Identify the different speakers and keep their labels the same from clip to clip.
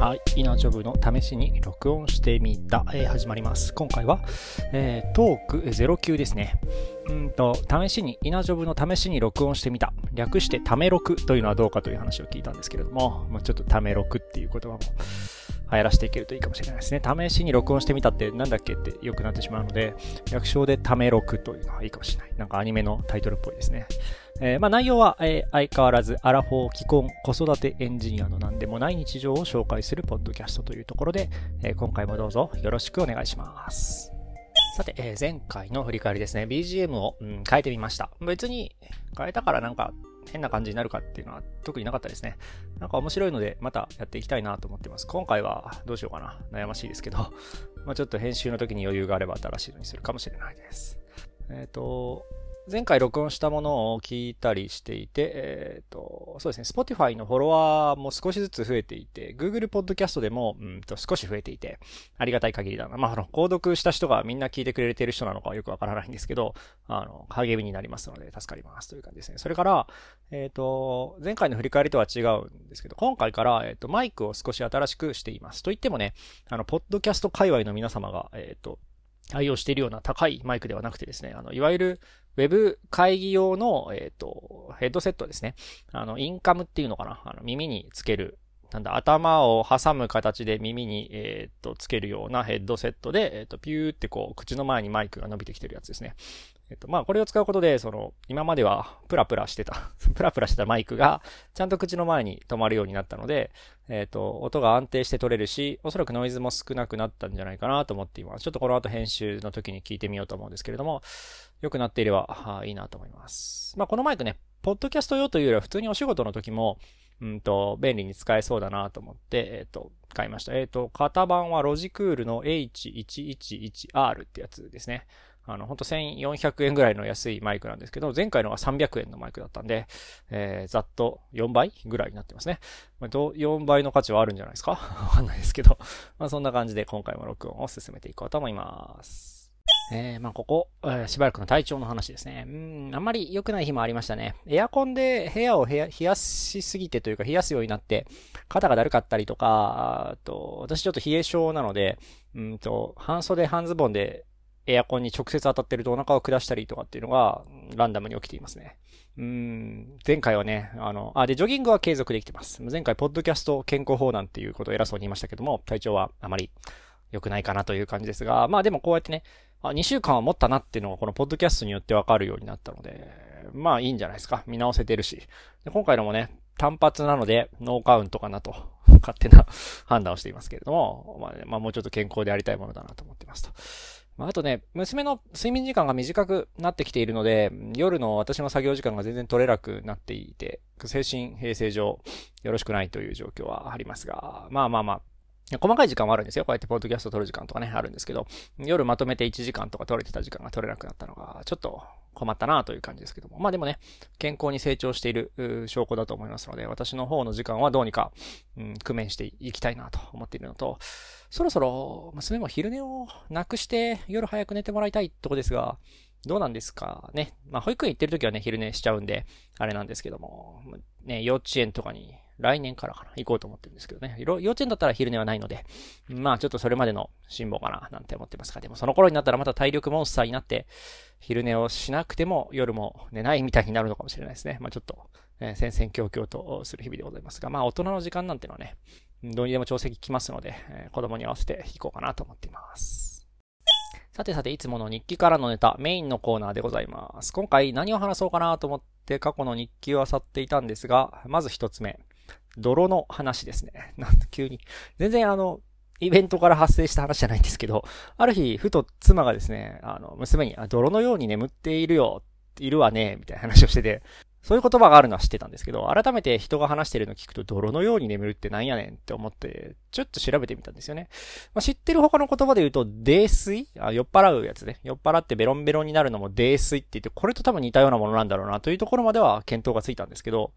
Speaker 1: はい。イナジョブの試しに録音してみた、えー、始まります。今回は、えー、トーク09ですね。うんと、試しに、イナジョブの試しに録音してみた。略してため録というのはどうかという話を聞いたんですけれども、まあ、ちょっとため録っていう言葉も流行らしていけるといいかもしれないですね。試しに録音してみたってなんだっけって良くなってしまうので、略称でため録というのはいいかもしれない。なんかアニメのタイトルっぽいですね。えー、まあ内容は、えー、相変わらずアラフォー既婚子育てエンジニアの何でもない日常を紹介するポッドキャストというところで、えー、今回もどうぞよろしくお願いします。さて、えー、前回の振り返りですね。BGM を、うん、変えてみました。別に変えたからなんか変な感じになるかっていうのは特になかったですね。なんか面白いのでまたやっていきたいなと思ってます。今回はどうしようかな。悩ましいですけど、まあちょっと編集の時に余裕があれば新しいのにするかもしれないです。えっ、ー、と、前回録音したものを聞いたりしていて、えっ、ー、と、そうですね、Spotify のフォロワーも少しずつ増えていて、Google Podcast でも、うんと少し増えていて、ありがたい限りだな。まあ、あの、購読した人がみんな聞いてくれてる人なのかよくわからないんですけど、あの、励みになりますので助かりますという感じですね。それから、えっ、ー、と、前回の振り返りとは違うんですけど、今回から、えっ、ー、と、マイクを少し新しくしています。と言ってもね、あの、ポッドキャスト界隈の皆様が、えっ、と、対応しているような高いマイクではなくてですね、あの、いわゆるウェブ会議用の、えっ、ー、と、ヘッドセットですね。あの、インカムっていうのかな？あの、耳につける、なんだ、頭を挟む形で耳に、えっ、ー、と、つけるようなヘッドセットで、えっ、ー、と、ピューってこう、口の前にマイクが伸びてきてるやつですね。えっと、まあ、これを使うことで、その、今まではプラプラしてた プラプラしてたマイクが、ちゃんと口の前に止まるようになったので、えっと、音が安定して取れるし、おそらくノイズも少なくなったんじゃないかなと思っています。ちょっとこの後編集の時に聞いてみようと思うんですけれども、良くなっていれば、いいなと思います。まあ、このマイクね、ポッドキャスト用というよりは普通にお仕事の時も、うんと、便利に使えそうだなと思って、えっ、と、買いました。えっ、と、型番はロジクールの H111R ってやつですね。あの、ほんと1400円ぐらいの安いマイクなんですけど、前回のが300円のマイクだったんで、えー、ざっと4倍ぐらいになってますね。まあ、4倍の価値はあるんじゃないですか？わかんないですけど。まあそんな感じで今回も録音を進めていこうと思います。えー、まあここ、えー、しばらくの体調の話ですね。うん、あんまり良くない日もありましたね。エアコンで部屋を冷やしすぎてというか冷やすようになって、肩がだるかったりとか、あと、私ちょっと冷え性なので、うんと、半袖半ズボンでエアコンに直接当たってるとお腹を下したりとかっていうのが、ランダムに起きていますね。うん、前回はね、あの、あ、で、ジョギングは継続できてます。前回、ポッドキャスト健康法なんていうことを偉そうに言いましたけども、体調はあまり良くないかなという感じですが、まあでもこうやってね、あ、2週間は持ったなっていうのがこのポッドキャストによってわかるようになったので、まあいいんじゃないですか。見直せてるし。で今回のもね、単発なので、ノーカウントかなと、勝手な判断をしていますけれども、まあ、ね、まあもうちょっと健康でありたいものだなと思ってますと。まあ、とね、娘の睡眠時間が短くなってきているので、夜の私の作業時間が全然取れなくなっていて、精神平成上よろしくないという状況はありますが、まあまあまあ、細かい時間はあるんですよ。こうやってポッドキャスト撮る時間とかね、あるんですけど、夜まとめて1時間とか撮れてた時間が取れなくなったのが、ちょっと困ったなという感じですけども。まあでもね、健康に成長している証拠だと思いますので、私の方の時間はどうにか、うん、工面していきたいなと思っているのと、そろそろ娘も昼寝をなくして夜早く寝てもらいたいとこですが、どうなんですかね。まあ保育園行ってる時はね、昼寝しちゃうんで、あれなんですけども、ね、幼稚園とかに来年からかな、行こうと思ってるんですけどね。幼稚園だったら昼寝はないので、まあちょっとそれまでの辛抱かな、なんて思ってますが、でもその頃になったらまた体力モンスターになって、昼寝をしなくても夜も寝ないみたいになるのかもしれないですね。まあちょっと、えー、戦々恐々とする日々でございますが、まあ大人の時間なんてのはね、どうにでも調整きますので、えー、子供に合わせて行こうかなと思っています。さてさて、いつもの日記からのネタ、メインのコーナーでございます。今回何を話そうかなと思って過去の日記を漁っていたんですが、まず一つ目。泥の話ですね。なんと急に。全然あの、イベントから発生した話じゃないんですけど、ある日、ふと妻がですね、あの、娘に、あ、泥のように眠っているよ、いるわね、みたいな話をしてて、そういう言葉があるのは知ってたんですけど、改めて人が話してるの聞くと泥のように眠るってなんやねんって思って、ちょっと調べてみたんですよね。まあ、知ってる他の言葉で言うと、泥酔？あ酔っ払うやつね。酔っ払ってベロンベロンになるのも泥酔って言って、これと多分似たようなものなんだろうなというところまでは見当がついたんですけど、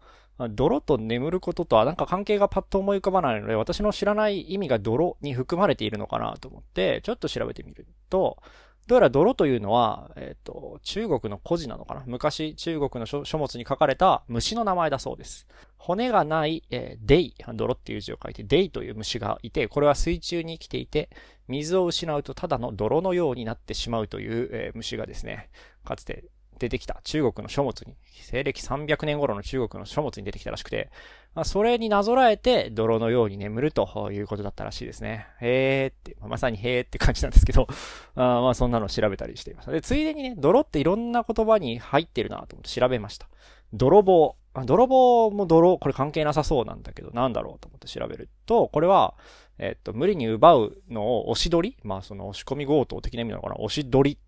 Speaker 1: 泥と眠ることとはなんか関係がパッと思い浮かばないので、私の知らない意味が泥に含まれているのかなと思って、ちょっと調べてみると、どうやら泥というのは、えっ、ー、と、中国の古事なのかな？昔中国の書物に書かれた虫の名前だそうです。骨がない、えー、デイ、泥っていう字を書いて、デイという虫がいて、これは水中に生きていて、水を失うとただの泥のようになってしまうという、えー、虫がですね、かつて出てきた。中国の書物に、西暦300年頃の中国の書物に出てきたらしくて、まあ、それになぞらえて泥のように眠るということだったらしいですね。へーって、まさにへーって感じなんですけど、あまあそんなの調べたりしていました。で、ついでにね、泥っていろんな言葉に入ってるなと思って調べました。泥棒。泥棒も泥、これ関係なさそうなんだけど、なんだろうと思って調べると、これは、えっと、無理に奪うのを押し取りまあその押し込み強盗的な意味なのかな押し取り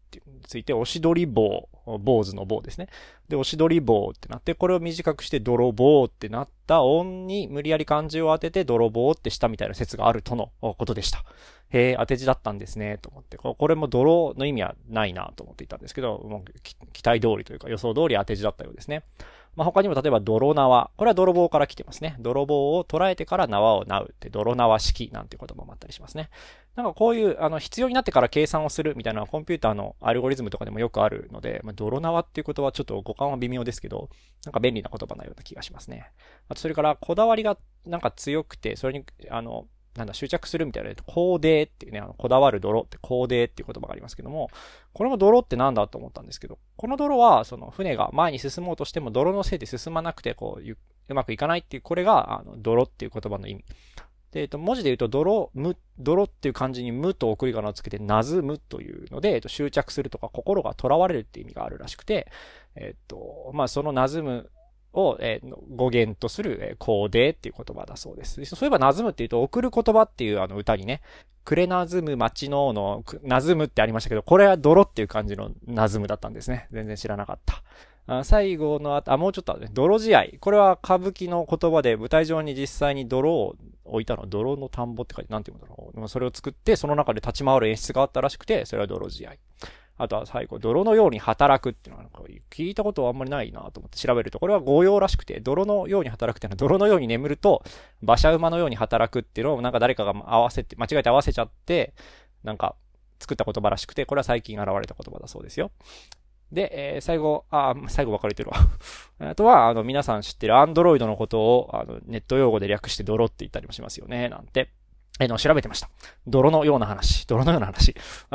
Speaker 1: ついて、おしどり棒、坊主の棒ですね。で、おしどり棒ってなって、これを短くして泥棒ってなった音に無理やり漢字を当てて泥棒ってしたみたいな説があるとのことでした。へえ、当て字だったんですね、と思って。これも泥の意味はないなと思っていたんですけど、もう期待通りというか予想通り当て字だったようですね。まあ、他にも例えば泥縄。これは泥棒から来てますね。泥棒を捉えてから縄を縄うって泥縄式なんて言葉もあったりしますね。なんかこういう、あの、必要になってから計算をするみたいなコンピューターのアルゴリズムとかでもよくあるので、まあ、泥縄っていうことはちょっと語感は微妙ですけど、なんか便利な言葉なような気がしますね。あとそれからこだわりがなんか強くて、それに、あの、なんだ、執着するみたいな、コーデーっていうね、あの、こだわる泥ってコーデーっていう言葉がありますけども、これも泥ってなんだと思ったんですけど、この泥は、その船が前に進もうとしても泥のせいで進まなくて、こう、うまくいかないっていう、これが、あの、泥っていう言葉の意味。で、えっと、文字で言うと、泥、む、泥っていう漢字に無と送り仮名をつけて、なずむというので、えっと、執着するとか、心が囚われるっていう意味があるらしくて、えっと、まあ、そのなずむを、えー、語源とする、えー、コーデっていう言葉だそうです。そういえば、なずむっていうと、送る言葉っていうあの歌にね、くれなずむ町のの、なずむってありましたけど、これは泥っていう感じのなずむだったんですね。全然知らなかった。あ最後のあ、あ、もうちょっとね。泥試合。これは歌舞伎の言葉で舞台上に実際に泥を置いたの。泥の田んぼって書いて、なんて言うんだろう。それを作って、その中で立ち回る演出があったらしくて、それは泥試合。あとは最後、泥のように働くっていうのは聞いたことはあんまりないなと思って調べると、これは語用らしくて、泥のように働くっていうのは、泥のように眠ると、馬車馬のように働くっていうのをなんか誰かが合わせて、間違えて合わせちゃって、なんか作った言葉らしくて、これは最近現れた言葉だそうですよ。で、えー、最後、あ、最後分かれてるわ。あとは、あの、皆さん知ってるアンドロイドのことを、あの、ネット用語で略して泥って言ったりもしますよね、なんて。えの、調べてました。泥のような話。泥のような話。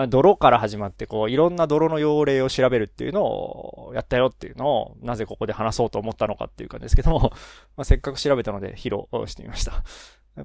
Speaker 1: 泥から始まって、こう、いろんな泥の用例を調べるっていうのを、やったよっていうのを、なぜここで話そうと思ったのかっていう感じですけども、まあ、せっかく調べたので、披露してみました。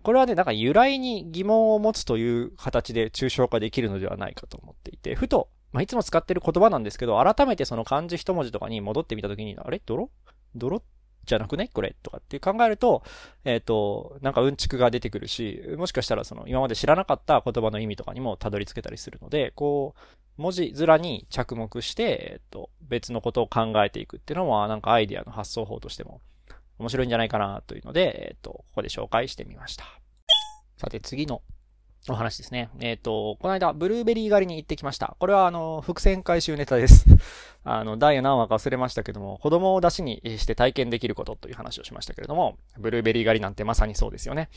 Speaker 1: これはね、なんか由来に疑問を持つという形で抽象化できるのではないかと思っていて、ふと、まあ、いつも使ってる言葉なんですけど、改めてその漢字一文字とかに戻ってみたときに、あれ？泥？泥？じゃなくね？これ？とかって考えると、えっ、ー、と、なんかうんちくが出てくるし、もしかしたらその今まで知らなかった言葉の意味とかにもたどり着けたりするので、こう、文字面に着目して、えっ、ー、と、別のことを考えていくっていうのは、なんかアイディアの発想法としても面白いんじゃないかなというので、えっ、ー、と、ここで紹介してみました。さて次のお話ですね。えっ、ー、と、この間、ブルーベリー狩りに行ってきました。これは、あの、伏線回収ネタです。あの、第何話か忘れましたけども、子供を出しにして体験できることという話をしましたけれども、ブルーベリー狩りなんてまさにそうですよね。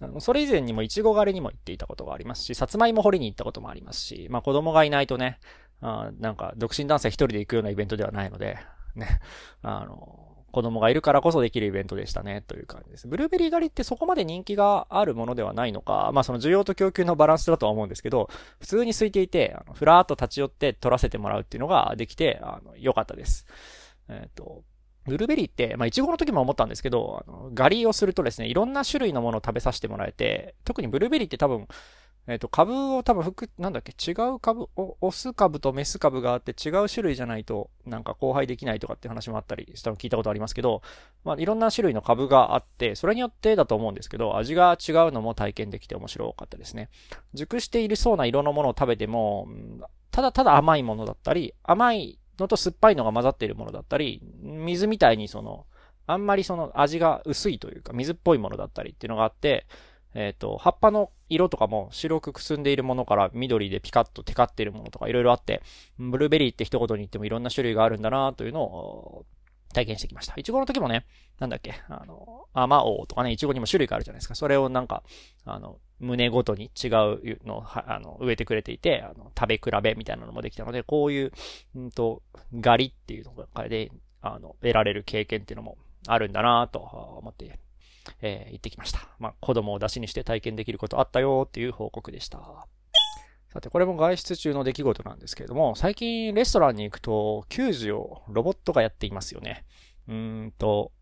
Speaker 1: あのそれ以前にもイチゴ狩りにも行っていたことがありますし、さつまいも掘りに行ったこともありますし、まあ子供がいないとね、あなんか、独身男性一人で行くようなイベントではないので、ね、あの、子供がいるからこそできるイベントでしたね、という感じです。ブルーベリー狩りってそこまで人気があるものではないのか、まあその需要と供給のバランスだとは思うんですけど、普通に空いていて、あのふらーっと立ち寄って取らせてもらうっていうのができて、あの、良かったです。えっ、ー、と、ブルーベリーって、まあ、イチゴの時も思ったんですけど、あの、狩りをするとですね、いろんな種類のものを食べさせてもらえて、特にブルーベリーって多分、えっ、ー、と、株を多分、なんだっけ、違う株、オス株とメス株があって違う種類じゃないと、なんか交配できないとかって話もあったりしたの聞いたことありますけど、まあ、いろんな種類の株があって、それによってだと思うんですけど、味が違うのも体験できて面白かったですね。熟しているそうな色のものを食べても、ただただ甘いものだったり、甘いのと酸っぱいのが混ざっているものだったり、水みたいにその、あんまりその味が薄いというか水っぽいものだったりっていうのがあって、えっ、ー、と、葉っぱの色とかも白くくすんでいるものから緑でピカッとテカっているものとかいろいろあって、ブルーベリーって一言に言ってもいろんな種類があるんだなというのを体験してきました。いちごの時もね、なんだっけ、あの、アマオとかね、いちごにも種類があるじゃないですか。それをなんか、あの、胸ごとに違うのをあの植えてくれていて、あの食べ比べみたいなのもできたので、こういう、うんと、狩りっていうのがで、あの、得られる経験っていうのもあるんだなと思って、えー、行ってきました。まあ、子供を出しにして体験できることあったよっていう報告でした。さて、これも外出中の出来事なんですけれども、最近レストランに行くと、給仕をロボットがやっていますよね。うーんと、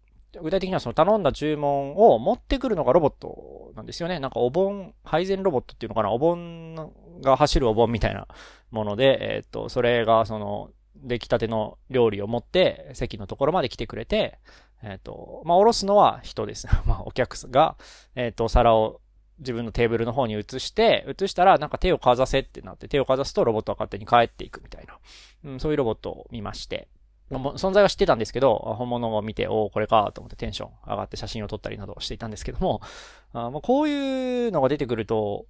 Speaker 1: 具体的にはその頼んだ注文を持ってくるのがロボットなんですよね。なんかお盆、配膳ロボットっていうのかな？お盆が走るお盆みたいなもので、えっ、と、それがその、出来たての料理を持って席のところまで来てくれて、えっ、と、まあ、おろすのは人です。まあ、お客が、えっ、と、皿を自分のテーブルの方に移して、移したらなんか手をかざせってなって、手をかざすとロボットは勝手に帰っていくみたいな、うん、そういうロボットを見まして、存在は知ってたんですけど、本物を見て、おお、これかと思ってテンション上がって写真を撮ったりなどしていたんですけども、あまあ、こういうのが出てくると、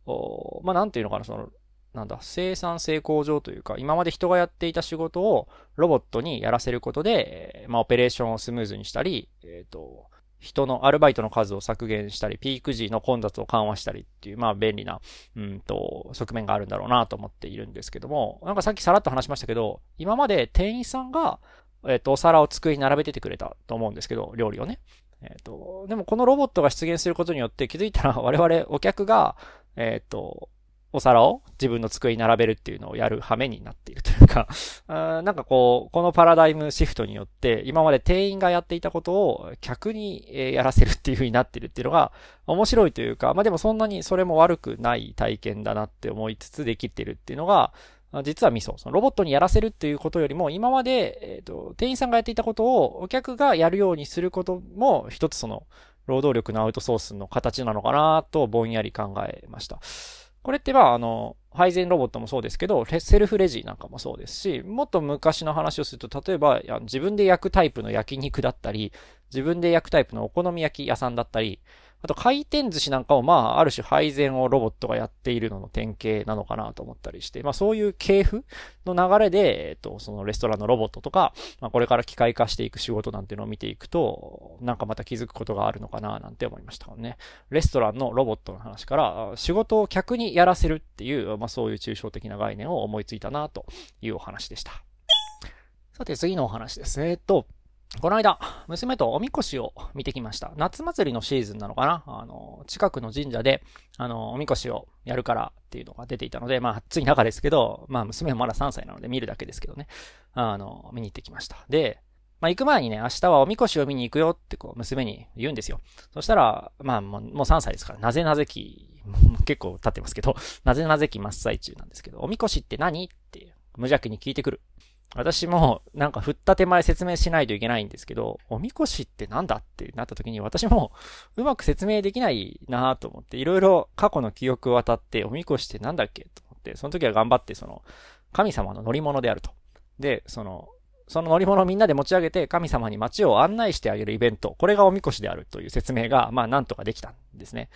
Speaker 1: まあ、なんていうのかな、その、なんだ、生産性向上というか、今まで人がやっていた仕事をロボットにやらせることで、まあ、オペレーションをスムーズにしたり、えっ、ー、と、人のアルバイトの数を削減したり、ピーク時の混雑を緩和したりっていう、まあ便利な、うんと、側面があるんだろうなと思っているんですけども、なんかさっきさらっと話しましたけど、今まで店員さんがえっ、と、お皿を机に並べててくれたと思うんですけど、料理をね。えっ、と、でもこのロボットが出現することによって気づいたら我々お客が、えっ、と、お皿を自分の机に並べるっていうのをやる羽目になっているというか、なんかこう、このパラダイムシフトによって、今まで店員がやっていたことを客にやらせるっていう風になってるっていうのが面白いというか、まあでもそんなにそれも悪くない体験だなって思いつつできてるっていうのが、実はミソ。そのロボットにやらせるっていうことよりも、今まで、えっ、ー、と、店員さんがやっていたことをお客がやるようにすることも、一つその、労働力のアウトソースの形なのかなと、ぼんやり考えました。これってまあ、あの、配膳ロボットもそうですけど、セルフレジなんかもそうですし、もっと昔の話をすると、例えば、自分で焼くタイプの焼肉だったり、自分で焼くタイプのお好み焼き屋さんだったり、あと回転寿司なんかをまあ、ある種配膳をロボットがやっているのの典型なのかなと思ったりして、まあそういう系譜の流れで、えっと、そのレストランのロボットとか、まあこれから機械化していく仕事なんていうのを見ていくと、なんかまた気づくことがあるのかななんて思いましたもんね。レストランのロボットの話から、仕事を客にやらせるっていう、まあそういう抽象的な概念を思いついたなというお話でした。さて次のお話です。えっと、この間、娘とおみこしを見てきました。夏祭りのシーズンなのかな？あの、近くの神社で、あの、おみこしをやるからっていうのが出ていたので、まあ、つい中ですけど、まあ、娘はまだ3歳なので見るだけですけどね。あの、見に行ってきました。で、まあ、行く前にね、明日はおみこしを見に行くよってこう、娘に言うんですよ。そしたら、まあ、もう3歳ですから、なぜなぜき、結構経ってますけど、なぜなぜき真っ最中なんですけど、おみこしって何？って無邪気に聞いてくる。私もなんか振った手前説明しないといけないんですけど、おみこしってなんだってなった時に私もうまく説明できないなと思って、いろいろ過去の記憶を渡って、おみこしってなんだっけと思って、その時は頑張ってその、神様の乗り物であると。で、その、その乗り物をみんなで持ち上げて神様に街を案内してあげるイベント。これがおみこしであるという説明が、まあなんとかできたんですね。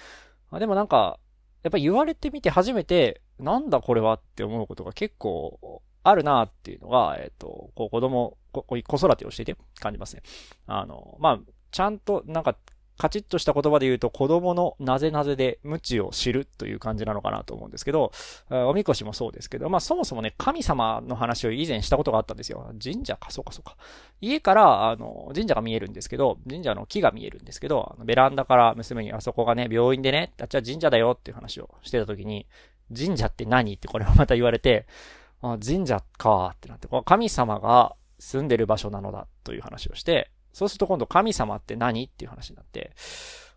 Speaker 1: でもなんか、やっぱり言われてみて初めて、なんだこれはって思うことが結構あるなっていうのが、えっ、と、こう子供、子育てをしていて感じますね。あの、まあ、ちゃんとなんかカチッとした言葉で言うと子供のなぜなぜで無知を知るという感じなのかなと思うんですけど、おみこしもそうですけど、まあそもそもね、神様の話を以前したことがあったんですよ。神社か、そうかそうか。家から、あの、神社が見えるんですけど、神社の木が見えるんですけど、ベランダから娘にあそこがね、病院でね、あっちは神社だよっていう話をしてた時に、神社って何ってこれもまた言われて、あ、神社かってなって、神様が住んでる場所なのだという話をして、そうすると今度神様って何っていう話になって、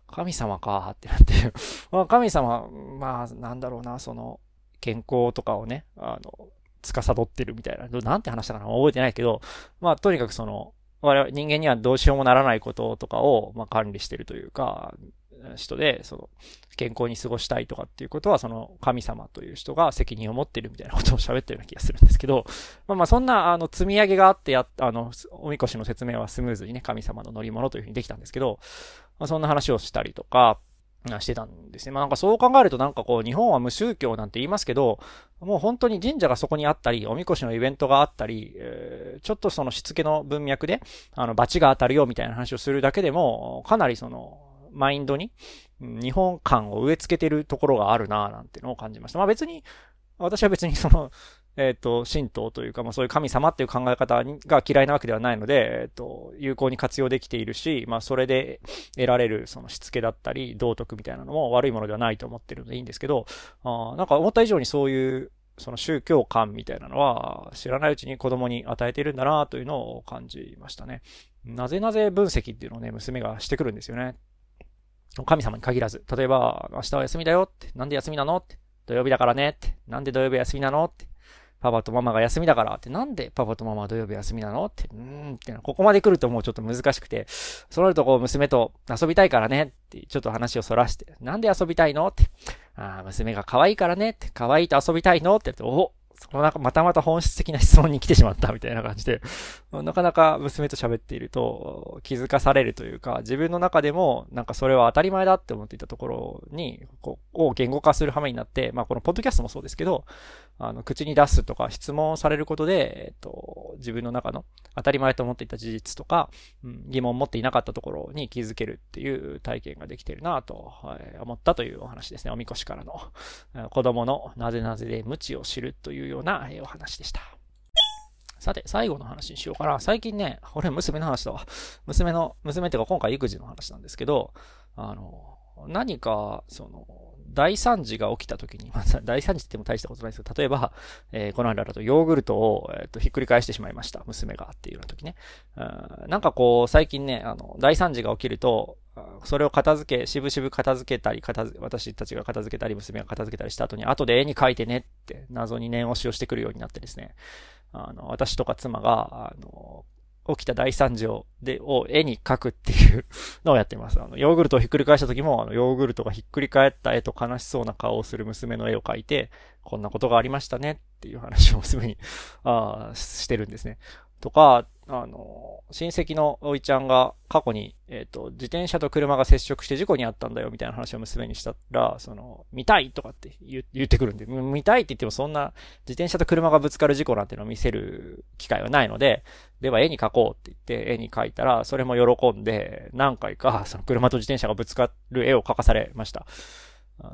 Speaker 1: 神様かってなって まあ神様、まあなんだろうな、その健康とかをね、あの、司ってるみたいな、なんて話したかな覚えてないけど、まあとにかくその、我々人間にはどうしようもならないこととかを、まあ、管理してるというか、人で、その、健康に過ごしたいとかっていうことは、その神様という人が責任を持ってるみたいなことを喋ったような気がするんですけど、まあまあそんな、あの、積み上げがあってや、あの、おみこしの説明はスムーズにね、神様の乗り物というふうにできたんですけど、まあそんな話をしたりとか、してたんですね。まあなんかそう考えるとなんかこう日本は無宗教なんて言いますけど、もう本当に神社がそこにあったり、おみこしのイベントがあったり、え、ちょっとそのしつけの文脈で、あの、罰が当たるよみたいな話をするだけでも、かなりその、マインドに、日本感を植え付けてるところがあるなぁなんてのを感じました。まあ別に、私は別にその、えっ、ー、と、神道というか、まあそういう神様っていう考え方が嫌いなわけではないので、えっ、ー、と、有効に活用できているし、まあそれで得られるそのしつけだったり、道徳みたいなのも悪いものではないと思ってるのでいいんですけど、あなんか思った以上にそういう、その宗教観みたいなのは知らないうちに子供に与えているんだなというのを感じましたね。なぜなぜ分析っていうのをね、娘がしてくるんですよね。神様に限らず。例えば、明日は休みだよって。なんで休みなのって。土曜日だからねって。なんで土曜日休みなのって。パパとママが休みだからって、なんでパパとママは土曜日休みなのって、うーんってここまで来るともうちょっと難しくて、そのとこう娘と遊びたいからねって、ちょっと話をそらして、なんで遊びたいのって、ああ、娘が可愛いからねって、可愛いと遊びたいのって言って、おそのなんかまたまた本質的な質問に来てしまったみたいな感じで、なかなか娘と喋っていると気づかされるというか、自分の中でもなんかそれは当たり前だって思っていたところに、こう、を言語化する羽目になって、まあこのポッドキャストもそうですけど、あの、口に出すとか質問されることで、えっと、自分の中の当たり前と思っていた事実とか、うん、疑問を持っていなかったところに気づけるっていう体験ができてるなと、はい、思ったというお話ですね。おみこしからの。子供のなぜなぜで無知を知るというようなお話でした。さて、最後の話にしようかな。最近ね、俺娘の話だわ。娘の、娘っていうか今回育児の話なんですけど、あの、何か、その、大惨事が起きた時に、まあ、大惨事っても大したことないですけど、例えば、えー、この間だとヨーグルトを、えー、とひっくり返してしまいました。娘がっていうような時ね。うんなんかこう、最近ね、あの、大惨事が起きると、それを片付け、しぶしぶ片付けたり、片付私たちが片付けたり、娘が片付けたりした後に、後で絵に描いてねって謎に念押しをしてくるようになってですね。あの、私とか妻が、あの、起きた大惨事を、で、を絵に描くっていうのをやってます。あの、ヨーグルトをひっくり返した時も、あの、ヨーグルトがひっくり返った絵と悲しそうな顔をする娘の絵を描いて、こんなことがありましたねっていう話を娘に、あしてるんですね。とか、あの、親戚のおいちゃんが過去に、えっ、ー、と、自転車と車が接触して事故にあったんだよみたいな話を娘にしたら、その、見たいとかって言ってくるんで、見たいって言ってもそんな自転車と車がぶつかる事故なんてのを見せる機会はないので、では絵に描こうって言って絵に描いたら、それも喜んで、何回か その車と自転車がぶつかる絵を描かされました。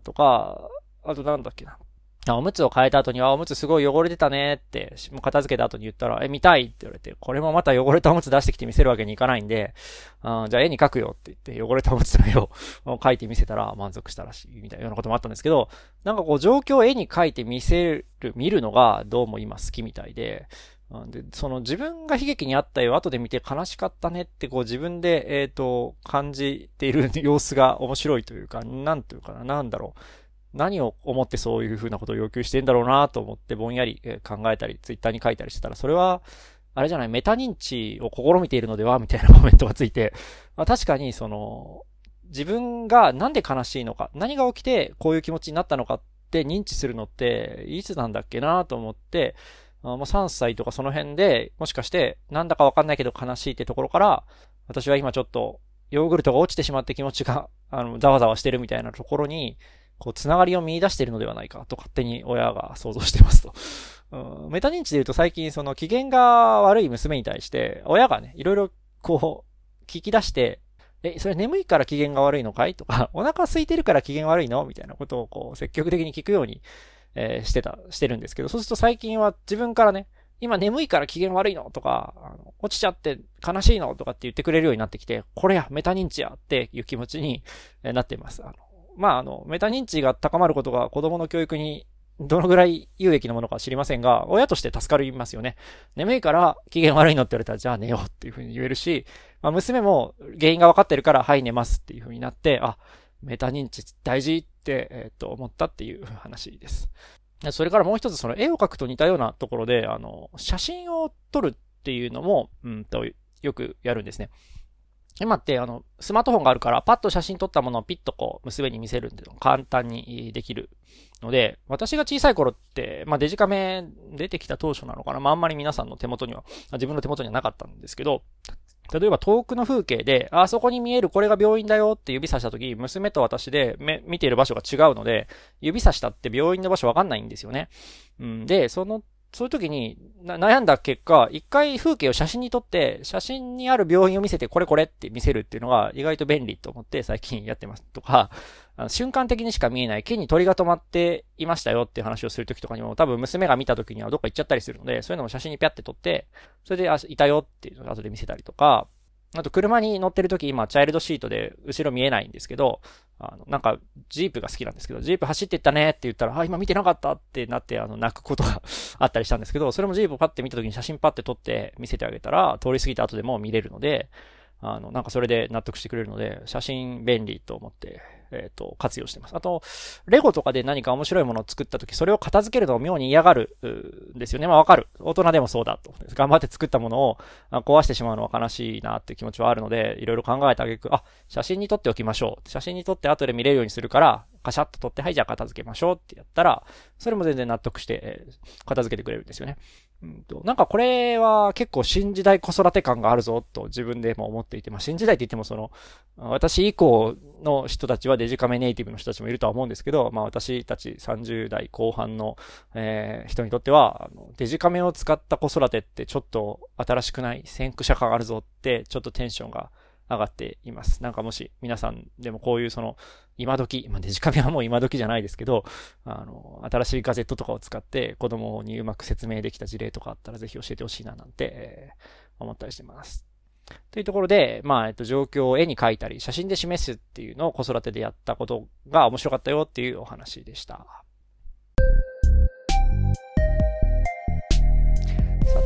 Speaker 1: とか、あとなんだっけな。おむつを変えた後には、おむつすごい汚れてたねって、もう片付けた後に言ったら、え、見たい？って言われて、これもまた汚れたおむつ出してきて見せるわけにいかないんで、あじゃあ絵に描くよって言って、汚れたおむつの絵を 描いて見せたら満足したらしい、みたいなようなこともあったんですけど、なんかこう状況を絵に描いて見せる、見るのがどうも今好きみたいで、で、その自分が悲劇にあったよ、後で見て悲しかったねってこう自分で、えっ、ー、と、感じている様子が面白いというか、なんというかな、なんだろう。何を思ってそういうふうなことを要求してんだろうなと思ってぼんやり考えたり、ツイッターに書いたりしてたら、それは、あれじゃない、メタ認知を試みているのではみたいなコメントがついて、まあ確かにその、自分がなんで悲しいのか、何が起きてこういう気持ちになったのかって認知するのって、いつなんだっけなと思って、まあ、3歳とかその辺で、もしかして、なんだかわかんないけど悲しいってところから、私は今ちょっと、ヨーグルトが落ちてしまって気持ちが、あの、ざわざわしてるみたいなところに、こう、つながりを見出しているのではないかと勝手に親が想像してますと。うん、メタ認知で言うと最近その機嫌が悪い娘に対して、親がね、いろいろこう、聞き出して、え、それ眠いから機嫌が悪いのかいとか、お腹空いてるから機嫌悪いの？みたいなことをこう、積極的に聞くように、えー、してた、してるんですけど、そうすると最近は自分からね、今眠いから機嫌悪いの？とか、あの落ちちゃって悲しいの？とかって言ってくれるようになってきて、これや、メタ認知やっていう気持ちになっています。あのまあ、あの、メタ認知が高まることが子供の教育にどのぐらい有益なものか知りませんが、親として助かりますよね。眠いから機嫌悪いのって言われたら、じゃあ寝ようっていうふうに言えるし、まあ、娘も原因が分かってるから、はい、寝ますっていうふうになって、あ、メタ認知大事って、えー、っと、思ったっていう話です。それからもう一つ、その絵を描くと似たようなところで、あの、写真を撮るっていうのも、うんと、よくやるんですね。今ってあの、スマートフォンがあるから、パッと写真撮ったものをピッとこう、娘に見せるんで、簡単にできるので、私が小さい頃って、まあデジカメ出てきた当初なのかな、まああんまり皆さんの手元には、自分の手元にはなかったんですけど、例えば遠くの風景で、あそこに見えるこれが病院だよって指さした時、娘と私で目、見ている場所が違うので、指さしたって病院の場所わかんないんですよね。うん、で、そのそういう時に悩んだ結果、一回風景を写真に撮って、写真にある病院を見せてこれこれって見せるっていうのが意外と便利と思って最近やってますとか、あの瞬間的にしか見えない木に鳥が止まっていましたよっていう話をする時とかにも多分娘が見た時にはどっか行っちゃったりするので、そういうのも写真にピャって撮って、それで、あ、いたよっていうのを後で見せたりとか、あと車に乗ってる時今チャイルドシートで後ろ見えないんですけど、あの、なんか、ジープが好きなんですけど、ジープ走ってったねって言ったら、あ、今見てなかったってなって、あの、泣くことが あったりしたんですけど、それもジープをパッて見た時に写真パッて撮って見せてあげたら、通り過ぎた後でも見れるので、あの、なんかそれで納得してくれるので、写真便利と思ってえっ、ー、と、活用してます。あと、レゴとかで何か面白いものを作った時、それを片付けるのを妙に嫌がる、んですよね。まあわかる。大人でもそうだと。頑張って作ったものを壊してしまうのは悲しいなっていう気持ちはあるので、いろいろ考えてあげく、あ、写真に撮っておきましょう。写真に撮って後で見れるようにするから、カシャッと撮って、はい、じゃあ片付けましょうってやったら、それも全然納得して、えー、片付けてくれるんですよね。うんと、なんかこれは結構新時代子育て感があるぞと自分でも思っていて、まあ新時代って言ってもその、私以降の人たちはデジカメネイティブの人たちもいるとは思うんですけど、まあ私たち30代後半の、えー、人にとっては、デジカメを使った子育てってちょっと新しくない先駆者感あるぞってちょっとテンションが上がっています。なんかもし皆さんでもこういうその今時、まあ、デジカメはもう今時じゃないですけど、あの、新しいガジェットとかを使って子供にうまく説明できた事例とかあったらぜひ教えてほしいななんて、えー、思ったりしてます。というところで、まあ、えっと、状況を絵に描いたり、写真で示すっていうのを子育てでやったことが面白かったよっていうお話でした。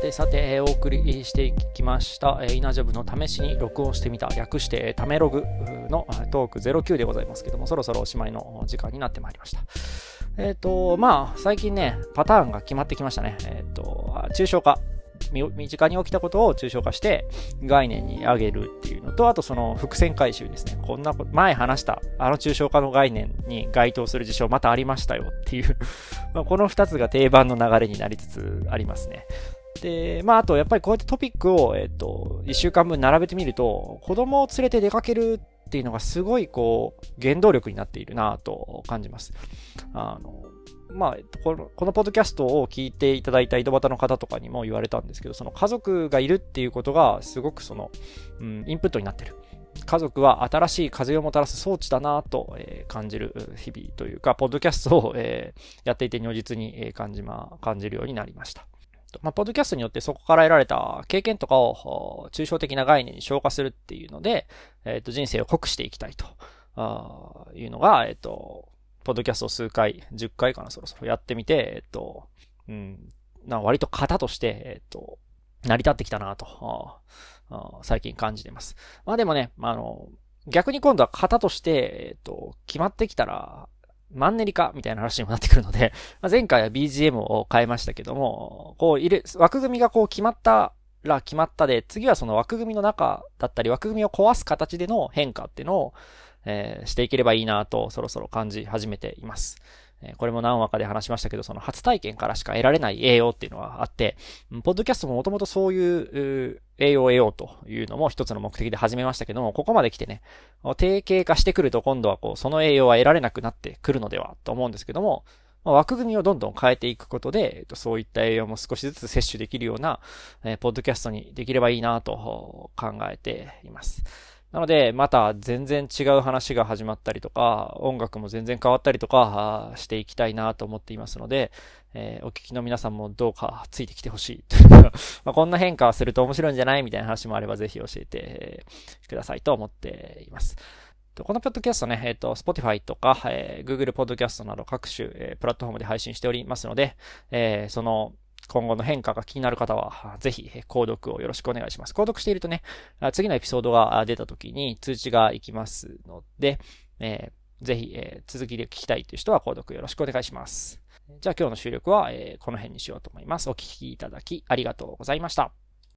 Speaker 1: さてさて、お送りしてきました、イナジャブの試しに録音してみた、略してタメログのトーク09でございますけども、そろそろおしまいの時間になってまいりました。えっ、ー、と、まあ、最近ね、パターンが決まってきましたね。えっ、ー、と、抽象化。身近に起きたことを抽象化して概念に上げるっていうのと、あとその伏線回収ですね。こんなこ前話したあの抽象化の概念に該当する事象またありましたよっていう この2つが定番の流れになりつつありますね。で、まあ、あと、やっぱりこうやってトピックを、えっと、一週間分並べてみると、子供を連れて出かけるっていうのがすごい、こう、原動力になっているなと感じます。あの、まあ、この、このポッドキャストを聞いていただいた井戸端の方とかにも言われたんですけど、その家族がいるっていうことが、すごくその、うん、インプットになってる。家族は新しい風をもたらす装置だなと、感じる日々というか、ポッドキャストを、やっていて如実に感じま、感じるようになりました。まあ、ポッドキャストによってそこから得られた経験とかを抽象的な概念に消化するっていうので、えっ、ー、と、人生を濃くしていきたいと。あいうのが、えっ、ー、と、ポッドキャストを数回、10回かな、そろそろ。やってみて、えっ、ー、と、うん、な割と型として、えっ、と、成り立ってきたなと、あ最近感じてます。まあでもね、あの、逆に今度は型として、えっ、と、決まってきたら、マンネリ化みたいな話にもなってくるので、まあ、前回は BGM を変えましたけども、こう入れ、枠組みがこう決まったら決まったで、次はその枠組みの中だったり、枠組みを壊す形での変化っていうのを、えー、していければいいなと、そろそろ感じ始めています。これも何話かで話しましたけど、その初体験からしか得られない栄養っていうのはあって、ポッドキャストももともとそういう栄養を得ようというのも一つの目的で始めましたけども、ここまで来てね、定型化してくると今度はこう、その栄養は得られなくなってくるのではと思うんですけども、枠組みをどんどん変えていくことで、そういった栄養も少しずつ摂取できるような、ポッドキャストにできればいいなと考えています。なので、また全然違う話が始まったりとか、音楽も全然変わったりとかしていきたいなと思っていますので、えー、お聞きの皆さんもどうかついてきてほしい。まあこんな変化すると面白いんじゃないみたいな話もあればぜひ教えてくださいと思っています。このポッドキャストね、えっ、ー、と、Spotify とか、えー、Google Podcast など各種、えー、プラットフォームで配信しておりますので、えー、その今後の変化が気になる方は、ぜひ、購読をよろしくお願いします。購読しているとね、次のエピソードが出た時に通知が行きますので、えー、ぜひ、えー、続きで聞きたいという人は購読よろしくお願いします。じゃあ今日の収録は、えー、この辺にしようと思います。お聴きいただきありがとうございました。